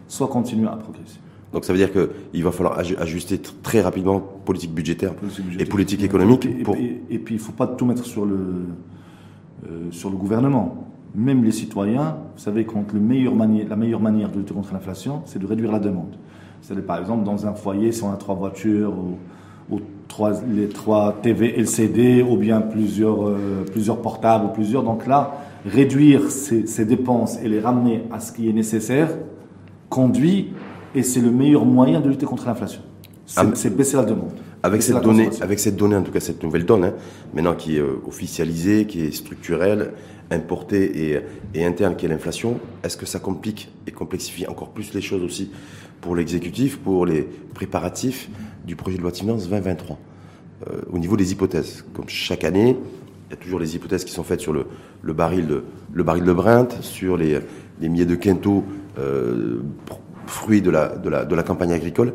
soit continuer à progresser. Donc ça veut dire qu'il va falloir ajuster très rapidement politique budgétaire, et politique économique. Et, pour... et, puis il ne faut pas tout mettre sur le, euh, sur le gouvernement. Même les citoyens, vous savez, quand le meilleur la meilleure manière de lutter contre l'inflation, c'est de réduire la demande. C'est par exemple dans un foyer, si on a trois voitures ou, trois, les trois TV LCD ou bien plusieurs, euh, plusieurs portables ou plusieurs, donc là, réduire ces, ces dépenses et les ramener à ce qui est nécessaire conduit et c'est le meilleur moyen de lutter contre l'inflation. C'est ah, baisser la demande. Avec cette, donnée, avec cette donnée, en tout cas cette nouvelle donne, hein, maintenant qui est euh, officialisée, qui est structurelle, importée et, et interne, qui est l'inflation, est-ce que ça complique et complexifie encore plus les choses aussi pour l'exécutif, pour les préparatifs du projet de loi de finances 2023 euh, Au niveau des hypothèses, comme chaque année, il y a toujours les hypothèses qui sont faites sur le, le baril, de, le baril de Brent, sur les, les milliers de quintaux euh, fruit de la, de la, de la campagne agricole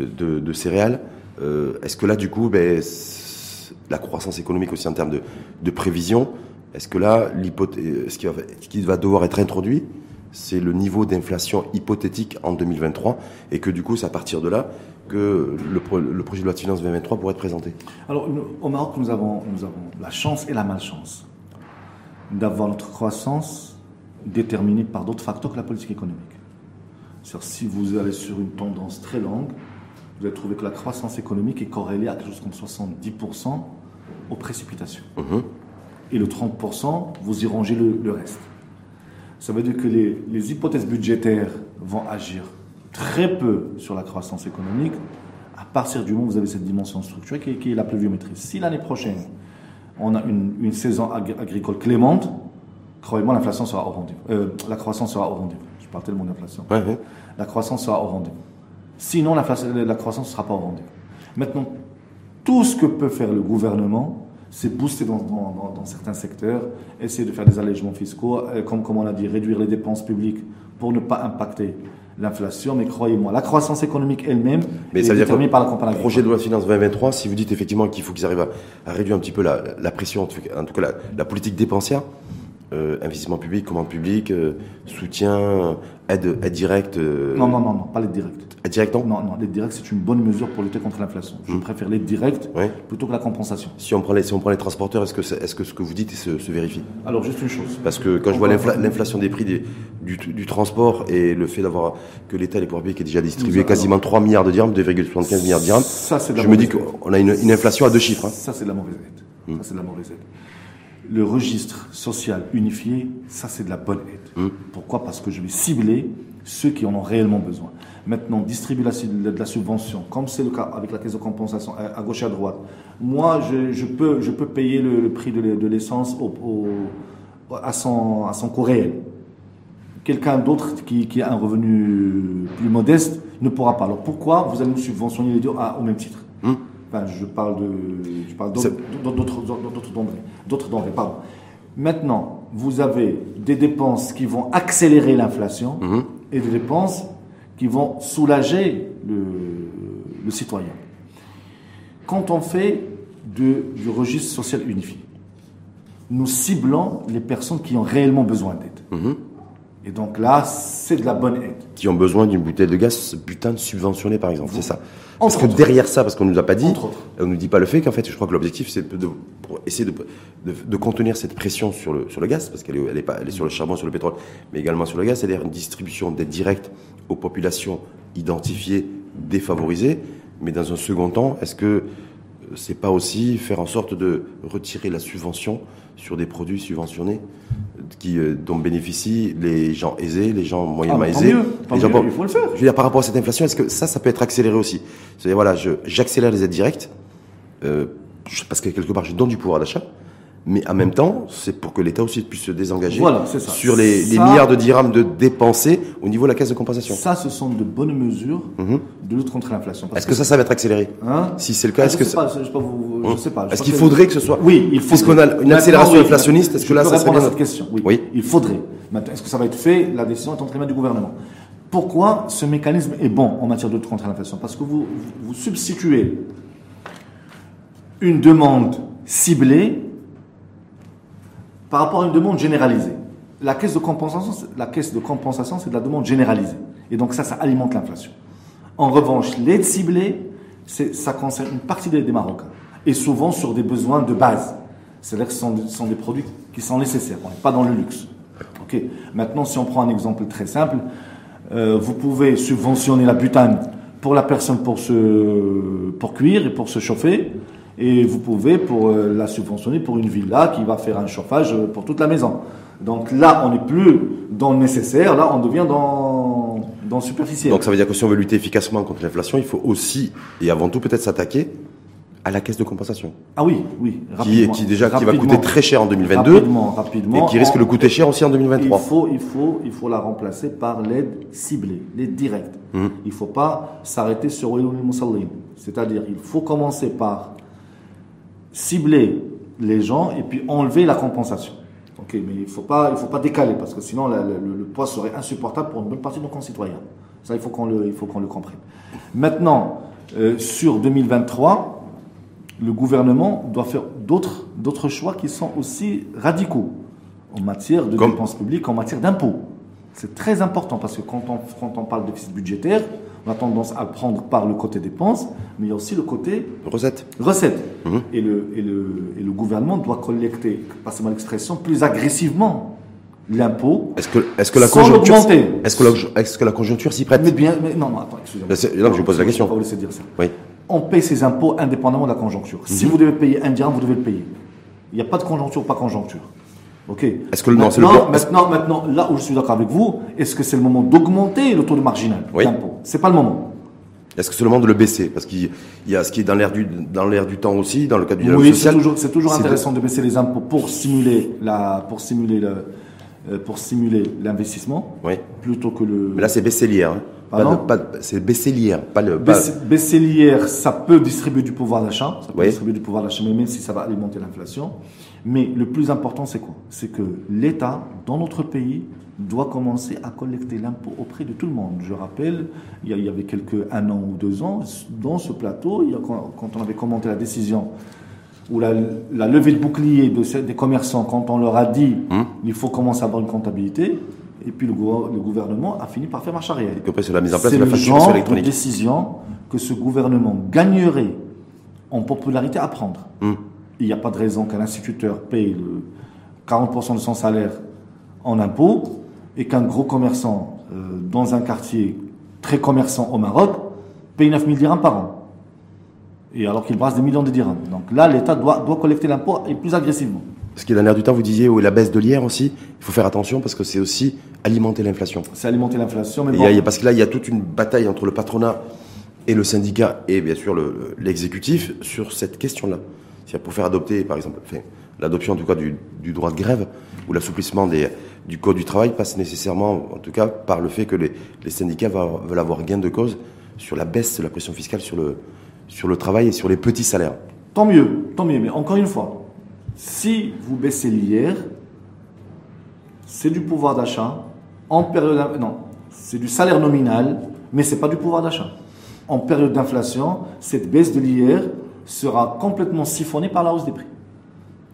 euh, de, de céréales. Euh, est-ce que là, du coup, ben, la croissance économique aussi en termes de, prévision, est-ce que là, ce qui va, ce qui va devoir être introduit, c'est le niveau d'inflation hypothétique en 2023 et que du coup, c'est à partir de là que le, projet de loi de finances 2023 pourrait être présenté? Alors, au Maroc, nous avons, nous avons la chance et la malchance d'avoir notre croissance déterminée par d'autres facteurs que la politique économique. Si vous allez sur une tendance très longue, vous allez trouver que la croissance économique est corrélée à quelque chose comme 70% aux précipitations. Mhm. Et le 30%, vous y rangez le, reste. Ça veut dire que les, hypothèses budgétaires vont agir très peu sur la croissance économique à partir du moment où vous avez cette dimension structurée qui est, la pluviométrie. Si l'année prochaine, on a une, saison agricole clémente, croyez-moi, l'inflation sera au rendez-vous. Euh, la croissance sera au rendez-vous parle tellement d'inflation. La croissance sera au rendez-vous. Sinon, la, la croissance ne sera pas au rendez-vous. Maintenant, tout ce que peut faire le gouvernement, c'est booster dans, dans, certains secteurs, essayer de faire des allègements fiscaux, euh, comme, comme on a dit, réduire les dépenses publiques pour ne pas impacter l'inflation. Mais croyez-moi, la croissance économique elle-même est déterminée par la campagne Projet de loi de finances 2023, si vous dites effectivement qu'il faut qu'ils arrivent à, réduire un petit peu la, la pression, en tout cas la, la politique dépensière, euh, investissement public, commande publique, euh, soutien, aide, aide directe euh, Non, non, non, non, pas l'aide directe. Aide directe, non? Non, non, l'aide directe, c'est une bonne mesure pour lutter contre l'inflation. Je hmm. préfère l'aide directe plutôt que la compensation. Si on prend les, si on prend les transporteurs, est-ce que, est, que ce que vous dites se, se, vérifie? Alors, juste une chose. Parce que quand je vois l'inflation des prix des, du, du, transport et le fait d'avoir que l'État, les pouvoirs publics, ait déjà distribué quasiment 3 milliards de dirhams, 2,75 milliards de dirhams, ça, je me dis qu'on a une, une, inflation à deux chiffres. Hein. Ça, c'est de la mauvaise aide. Ça, c'est de la mauvaise aide le registre social unifié, ça c'est de la bonne aide. Mmh. Pourquoi? Parce que je vais cibler ceux qui en ont réellement besoin. Maintenant, distribuer la, de la subvention, comme c'est le cas avec la caisse de compensation à, gauche et à droite. Moi, je, peux, je peux payer le, prix de l'essence au, à, son, à son coût réel. Quelqu'un d'autre qui, qui, a un revenu plus modeste ne pourra pas. Alors pourquoi vous allez nous subventionner les deux au même titre? Mmh je parle de, je parle d'autres denrées, d'autres denrées, pardon. Maintenant, vous avez des dépenses qui vont accélérer l'inflation mhm. et des dépenses qui vont soulager le, citoyen. Quand on fait de, du registre social unifié, nous ciblons les personnes qui ont réellement besoin d'aide. Mhm. Et donc là, c'est de la bonne aide. Qui ont besoin d'une bouteille de gaz putain de subventionnée, par exemple, c'est ça parce que derrière ça, parce qu'on ne nous a pas dit, on ne nous dit pas le fait qu'en fait, je crois que l'objectif, c'est de, pour essayer de, de, contenir cette pression sur le, sur le gaz, parce qu'elle est, elle est, pas, elle est sur le charbon, sur le pétrole, mais également sur le gaz, c'est-à-dire une distribution d'aide directe aux populations identifiées, défavorisées. Mais dans un second temps, est-ce que c'est pas aussi faire en sorte de retirer la subvention sur des produits subventionnés qui, euh, dont bénéficient les gens aisés, les gens moyennement Ah, aisés. mieux, tant les gens mieux, pauvres. il faut le faire. Je veux dire, par rapport à cette inflation, est-ce que ça, ça peut être accéléré aussi? C'est-à-dire, voilà, j'accélère les aides directes, euh, parce que quelque part, je donne du pouvoir d'achat, mais en même temps, c'est pour que l'État aussi puisse se désengager Voilà, c'est ça. sur les, milliards de dirhams de dépensés au niveau de la caisse de compensation. Ça, ce sont de bonnes mesures Mhm. de lutte contre l'inflation. Est-ce que ça, ça va être accéléré Hein Si c'est le cas, Ah, est-ce que sais ça... pas, je sais pas, vous- je sais pas. Je Est-ce qu'il faudrait que ce soit Oui, il faut. Puisqu'on a une accélération inflationniste, est-ce que là, ça serait bien à cette question Oui. Oui. Il faudrait. Maintenant, est-ce que ça va être fait La décision est entre les mains du gouvernement. Pourquoi ce mécanisme est bon en matière de lutte contre l'inflation? Parce que vous, vous substituez une demande ciblée par rapport à une demande généralisée. La caisse de compensation, c'est- de la demande généralisée. Et donc ça, ça alimente l'inflation. En revanche, l'aide ciblée, ça concerne une partie des, Marocains. Et souvent sur des besoins de base. C'est-à-dire que ce sont, des produits qui sont nécessaires. On n'est pas dans le luxe. Maintenant, si on prend un exemple très simple, euh, vous pouvez subventionner la butane pour la personne pour se pour cuire et pour se chauffer, et vous pouvez pour euh, la subventionner pour une villa qui va faire un chauffage euh, pour toute la maison. Donc là, on n'est plus dans le nécessaire, là, on devient dans dans le superficiel. Donc ça veut dire que si on veut lutter efficacement contre l'inflation, il faut aussi, et avant tout peut-être s'attaquer à la caisse de compensation, ah oui, oui, rapidement. qui déjà qui va coûter très cher en 2022 Rapidement, rapidement. et qui risque de coûter cher aussi en Il 2023. faut, il, faut, il faut la remplacer par l'aide ciblée, l'aide directe. Mhm. Il ne faut pas s'arrêter sur Musallin. C'est-à-dire, il faut commencer par cibler les gens et puis enlever la compensation. Ok, mais il ne faut, pas- il faut pas décaler parce que sinon la- le, le poids serait insupportable pour une bonne partie de nos concitoyens. Ça, il faut qu'on le, il faut qu'on le comprenne. Maintenant, euh, sur 2023, le gouvernement doit faire d'autres, d'autres choix qui sont aussi radicaux en matière de Comme- dépenses publiques, en matière d'impôts. C'est très important parce que quand on, quand on parle de déficit budgétaire, on a tendance à le prendre par le côté dépenses, mais il y a aussi le côté Recette. recettes. Mhm. Et, le, et, le, et le gouvernement doit collecter, passez-moi l'expression, plus agressivement l'impôt. Est-ce que, la conjoncture, est-ce que la, que la conjoncture s'y prête? Mais bien, mais non, non, attends, excusez-moi. Là, non, je vous pose la question. Je vais pas vous laisser dire ça. Oui. On paye ses impôts indépendamment de la conjoncture. Si vous devez payer un dirham, vous devez le payer. Il n'y a pas de conjoncture, pas conjoncture. Ok. Est-ce que le- non, c'est le maintenant, est-ce- maintenant, maintenant, là où je suis d'accord avec vous, est-ce que c'est le moment d'augmenter le taux de marginal Oui. d'impôt? C'est pas le moment. Est-ce que c'est le moment de le baisser? Parce qu'il y a ce qui est dans l'air du, dans l'air du temps aussi, dans le cadre du dialogue Oui, c'est social. toujours, c'est toujours intéressant de... baisser les impôts pour simuler la, pour simuler le, euh, pour simuler l'investissement Oui. plutôt que le. Mais là, c'est baisser l'IR. hein. Pardon? pas c'est baisser l'IR, pas le. pas- Baisser, baisser l'IR, ça peut distribuer du pouvoir d'achat, ça peut Oui. distribuer du pouvoir d'achat, mais même si ça va alimenter l'inflation. Mais le plus important, c'est quoi? C'est que l'État, dans notre pays, doit commencer à collecter l'impôt auprès de tout le monde. Je rappelle, il y, avait quelques un an ou deux ans, dans ce plateau, quand, on avait commenté la décision ou la, la levée de bouclier de des commerçants, quand on leur a dit Hum. il faut commencer à avoir une comptabilité, et puis le, gouver- le gouvernement a fini par faire marche arrière. Et après, c'est la mise en place C'est de la facturation électronique. décision que ce gouvernement gagnerait en popularité à prendre. Hum. Il n'y a pas de raison qu'un instituteur paye le 40% de son salaire en impôts et qu'un gros commerçant euh, dans un quartier très commerçant au Maroc paye 9 000 dirhams par an. Et alors qu'il brasse des millions de dirhams. Donc là, l'État doit, doit collecter l'impôt et plus agressivement. Ce qui est dans l'air du temps, vous disiez, oui, la baisse de l'IR aussi, il faut faire attention parce que c'est aussi alimenter l'inflation. C'est alimenter l'inflation. Mais bon, parce que là, il y a toute une bataille entre le patronat et le syndicat et bien sûr le- le- l'exécutif sur cette question-là. C'est pour faire adopter, par exemple, l'adoption en tout cas du, du droit de grève ou l'assouplissement des- du code du travail passe nécessairement, en tout cas, par le fait que les, syndicats veulent avoir gain de cause sur la baisse de la pression fiscale sur le, sur le travail et sur les petits salaires. Tant mieux, tant mieux. Mais encore une fois, si vous baissez l'IR, c'est du pouvoir d'achat en période non, c'est du salaire nominal, mais c'est pas du pouvoir d'achat. En période d'inflation, cette baisse de l'IR sera complètement siphonnée par la hausse des prix.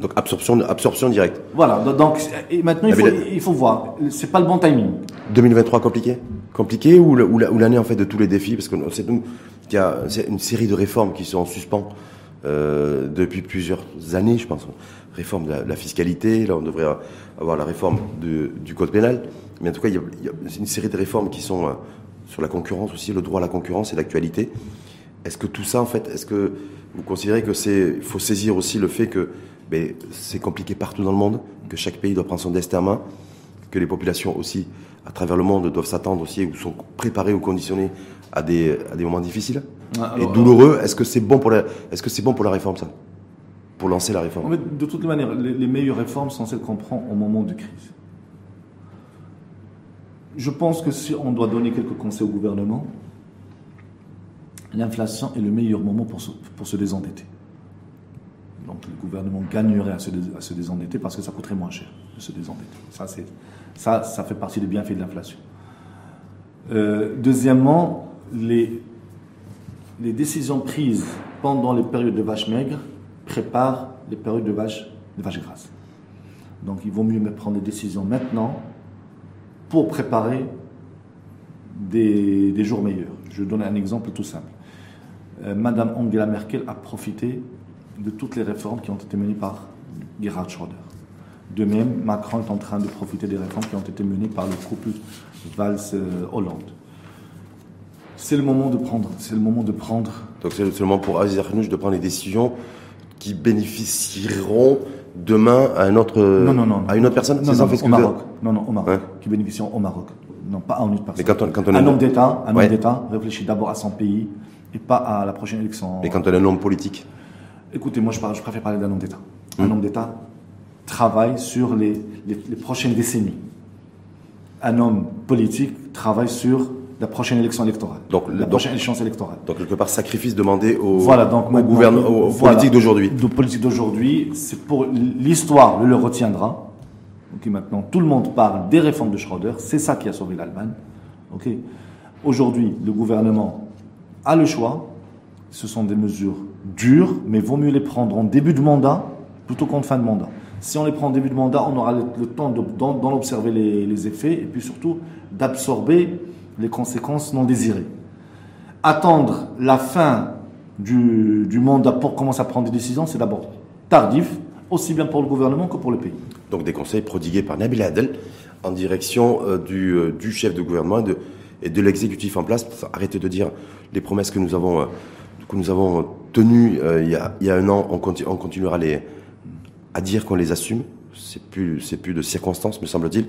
Donc absorption, absorption directe. Voilà. Donc et maintenant il faut, il faut voir. C'est pas le bon timing. 2023 compliqué? Compliqué ou, l'année en fait de tous les défis? Parce que c'est nous qu'il y a une série de réformes qui sont en suspens euh, depuis plusieurs années, je pense. Réforme de la, de la fiscalité, là on devrait avoir la réforme de- du code pénal. Mais en tout cas, il y a, il y a une série de réformes qui sont euh, sur la concurrence aussi, le droit à la concurrence et l'actualité. Est-ce que tout ça, en fait, est-ce que vous considérez que c'est, il faut saisir aussi le fait que ben, c'est compliqué partout dans le monde que chaque pays doit prendre son destin en main, que les populations aussi, à travers le monde, doivent s'attendre aussi ou sont préparées ou conditionnées à des, à des moments difficiles Ah, et alors, douloureux? Est-ce que c'est bon pour la, est-ce que c'est bon pour la réforme ça? Pour lancer la En réforme fait, de toute manière, les, les meilleures réformes sont celles qu'on prend au moment de crise. Je pense que si on doit donner quelques conseils au gouvernement, l'inflation est le meilleur moment pour se, désendetter. Donc le gouvernement gagnerait à se, désendetter parce que ça coûterait moins cher de se désendetter. Ça fait partie des bienfaits de l'inflation. Euh, deuxièmement, les, les décisions prises pendant les périodes de vaches maigres préparent les périodes de vaches, de vaches grasses. Donc il vaut mieux prendre des décisions maintenant pour préparer des, des jours meilleurs. Je donne un exemple tout simple. Euh, Madame Angela Merkel a profité de toutes les réformes qui ont été menées par Gerhard Schröder. De même, Macron est en train de profiter des réformes qui ont été menées par le couple Valls-Hollande. C'est le moment de prendre, c'est le moment de prendre Donc c'est seulement pour Aziz Arnouch de prendre les décisions qui bénéficieront demain à un autre, Non, non, non. à une autre personne. Non, non, ce au Maroc. Non, non, au Maroc. Qui bénéficient au Maroc. Non, pas à une autre personne. Mais quand on- quand on un homme d'État, un Ouais. homme d'État réfléchit d'abord à son pays et pas à la prochaine élection. Mais quand on est un homme politique, Écoutez, moi je, parle- je préfère parler d'un homme d'État. Un homme d'État travaille sur les, les- les prochaines décennies. Un homme politique travaille sur la prochaine élection électorale. Donc, la donc- prochaine échéance électorale. donc quelque part sacrifice demandé au, Voilà, donc au maintenant, gouvernement, aux, aux voilà. politiques d'aujourd'hui. De politique d'aujourd'hui, c'est pour l'histoire le retiendra. Ok, maintenant, tout le monde parle des réformes de Schroeder, c'est ça qui a sauvé l'Allemagne. Ok, aujourd'hui, le gouvernement a le choix. Ce sont des mesures dures, mais vaut mieux les prendre en début de mandat plutôt qu'en fin de mandat. Si on les prend en début de mandat, on aura le, temps de- d'en observer les, effets et puis surtout d'absorber les conséquences non désirées attendre la fin du, mandat pour commencer à prendre des décisions, c'est d'abord tardif, aussi bien pour le gouvernement que pour le pays. Donc des conseils prodigués par Nabil Adel en direction euh, du, euh, du chef de gouvernement de, et de l'exécutif en place. Arrêtez de dire les promesses que nous avons, euh, que nous avons tenues euh, il, y a, il y a un an, on, conti- on continuera les, à dire qu'on les assume. C'est plus, c'est plus de circonstances, me semble-t-il.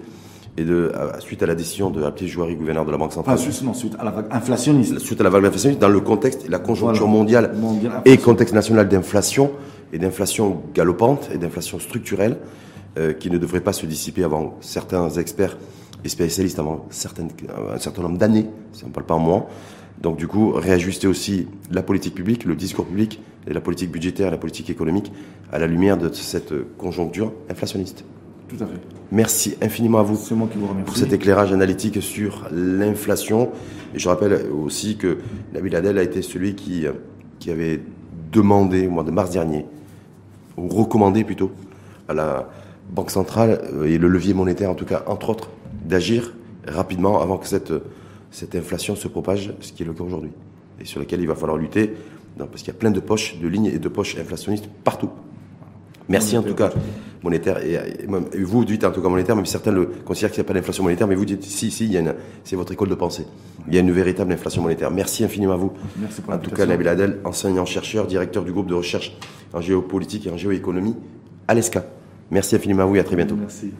Et de, à- suite à la décision de appeler Jouari, gouverneur de la Banque centrale, suite, non, suite à la vague inflationniste. suite à la vague inflationniste, dans le contexte la conjoncture Voilà. mondiale Mondiale, et contexte national d'inflation et d'inflation galopante et d'inflation structurelle euh, qui ne devrait pas se dissiper avant certains experts et spécialistes avant certaines, un certain nombre d'années, si on ne parle pas en mois. Donc du coup, réajuster aussi la politique publique, le discours public et la politique budgétaire, la politique économique à la lumière de cette conjoncture inflationniste. Tout à fait. Merci infiniment à vous moi qui vous remercie. pour cet éclairage analytique sur l'inflation. Et je rappelle aussi que Nabil Adel a été celui qui, euh, qui avait demandé au mois de mars dernier, ou recommandé plutôt, à la Banque centrale euh, et le levier monétaire en tout cas, entre autres, d'agir rapidement avant que cette, cette inflation se propage, ce qui est le cas aujourd'hui, et sur lequel il va falloir lutter, parce qu'il y a plein de poches, de lignes et de poches inflationnistes partout. Merci en tout cas, monétaire. Et, vous dites en tout cas monétaire, même certains le considèrent qu'il n'y a pas d'inflation monétaire, mais vous dites si, si, il y a une- c'est votre école de pensée. Il y a une véritable inflation monétaire. Merci infiniment à vous. Merci pour En tout cas, Nabil Adel, enseignant-chercheur, directeur du groupe de recherche en géopolitique et en géoéconomie à l'ESCA. Merci infiniment à vous et à très bientôt. Merci.